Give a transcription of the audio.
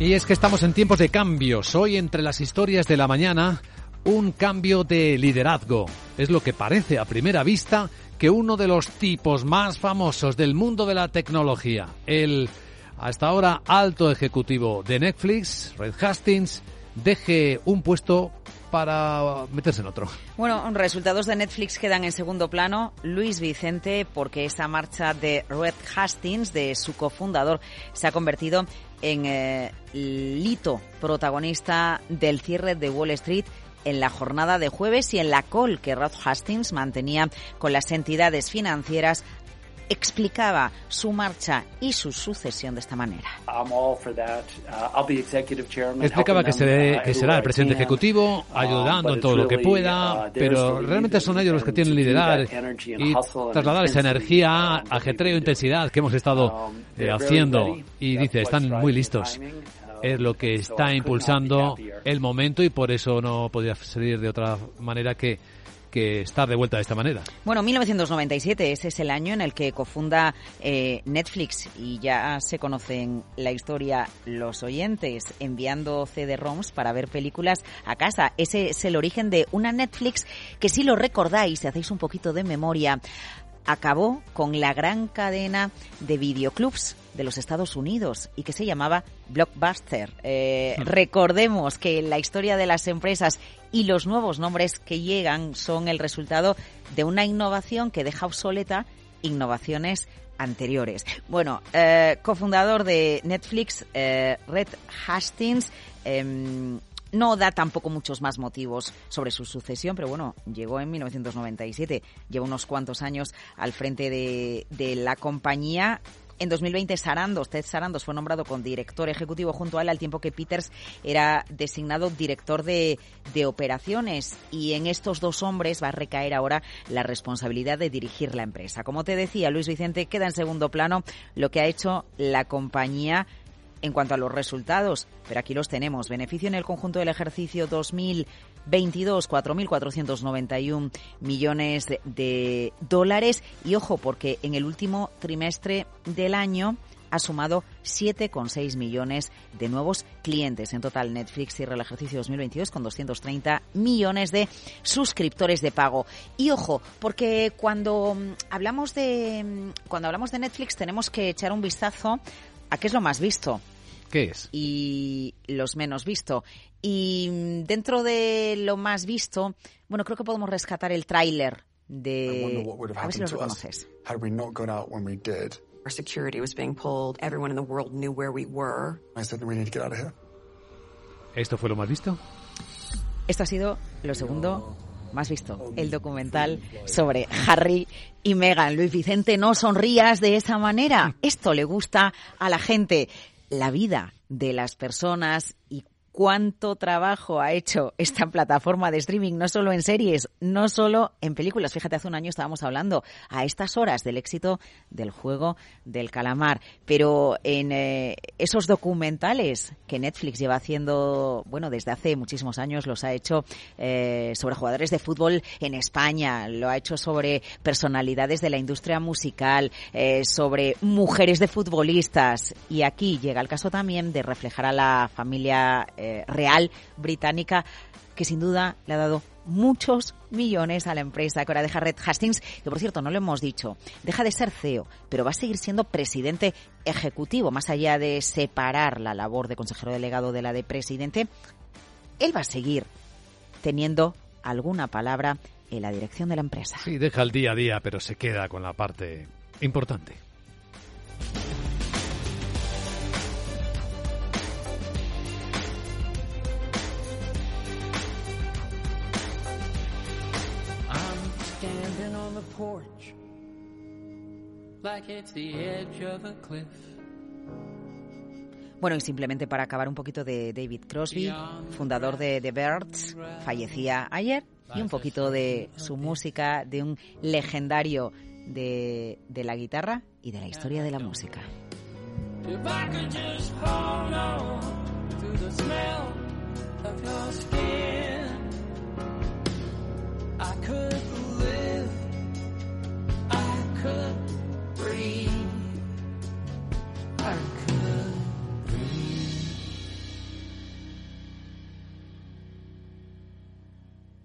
Y es que estamos en tiempos de cambios. Hoy entre las historias de la mañana, un cambio de liderazgo. Es lo que parece a primera vista que uno de los tipos más famosos del mundo de la tecnología, el hasta ahora alto ejecutivo de Netflix, Red Hastings, deje un puesto para meterse en otro. Bueno, resultados de Netflix quedan en segundo plano. Luis Vicente, porque esa marcha de Red Hastings, de su cofundador, se ha convertido en eh, hito protagonista del cierre de Wall Street en la jornada de jueves y en la call que Rod Hastings mantenía con las entidades explicaba su marcha y su sucesión de esta manera. Uh, explicaba que, que será el presidente ejecutivo, uh, ayudando en todo lo que pueda, uh, pero realmente son ellos los que tienen liderar y trasladar esa energía, ajetreo, intensidad que hemos estado um, eh, haciendo. Y dice, están muy listos. es lo que está impulsando el momento y por eso no podía salir de otra manera que que estar de vuelta de esta manera. Bueno, 1997, ese es el año en el que cofunda eh, Netflix y ya se conocen la historia los oyentes enviando CD-ROMs para ver películas a casa. Ese es el origen de una Netflix que si lo recordáis, si hacéis un poquito de memoria, acabó con la gran cadena de videoclubs de los Estados Unidos y que se llamaba Blockbuster. Eh, recordemos que la historia de las empresas y los nuevos nombres que llegan son el resultado de una innovación que deja obsoleta innovaciones anteriores. Bueno, eh, cofundador de Netflix, eh, Red Hastings, em, no da tampoco muchos más motivos sobre su sucesión, pero bueno, llegó en 1997, lleva unos cuantos años al frente de, de la compañía en 2020, Sarandos, Ted Sarandos, fue nombrado con director ejecutivo junto a él, al tiempo que Peters era designado director de, de operaciones. Y en estos dos hombres va a recaer ahora la responsabilidad de dirigir la empresa. Como te decía, Luis Vicente queda en segundo plano lo que ha hecho la compañía en cuanto a los resultados, pero aquí los tenemos. Beneficio en el conjunto del ejercicio 2022, 4.491 millones de, dólares. Y ojo, porque en el último trimestre del año ha sumado 7,6 millones de nuevos clientes. En total, Netflix cierra el ejercicio 2022 con 230 millones de suscriptores de pago. Y ojo, porque cuando mm, hablamos de mm, cuando hablamos de Netflix tenemos que echar un vistazo a qué es lo más visto. ¿Qué es? Y los menos visto. Y dentro de lo más visto, bueno, creo que podemos rescatar el tráiler de... A ver si lo reconoces. Our security was being pulled. Everyone in the world knew where we were. I said we need to get out of here. ¿Esto fue lo más visto? Esto ha sido lo segundo más visto, el documental sobre Harry y Meghan. Luis Vicente, no sonrías de esa manera. Esto le gusta a la gente. La vida de las personas y cuánto trabajo ha hecho esta plataforma de streaming, no solo en series, no solo en películas. Fíjate, hace un año estábamos hablando a estas horas del éxito del juego del calamar, pero en eh, esos documentales que Netflix lleva haciendo, bueno, desde hace muchísimos años, los ha hecho eh, sobre jugadores de fútbol en España, lo ha hecho sobre personalidades de la industria musical, eh, sobre mujeres de futbolistas, y aquí llega el caso también de reflejar a la familia real británica que sin duda le ha dado muchos millones a la empresa que ahora deja Red Hastings, que por cierto no lo hemos dicho, deja de ser CEO, pero va a seguir siendo presidente ejecutivo, más allá de separar la labor de consejero delegado de la de presidente, él va a seguir teniendo alguna palabra en la dirección de la empresa. Sí, deja el día a día, pero se queda con la parte importante. the porch like it's the edge of a cliff. Bueno, y simplemente para acabar un poquito de David Crosby, fundador de The Birds, fallecía ayer, y un poquito de su música, de un legendario de, de la guitarra y de la historia de la música. If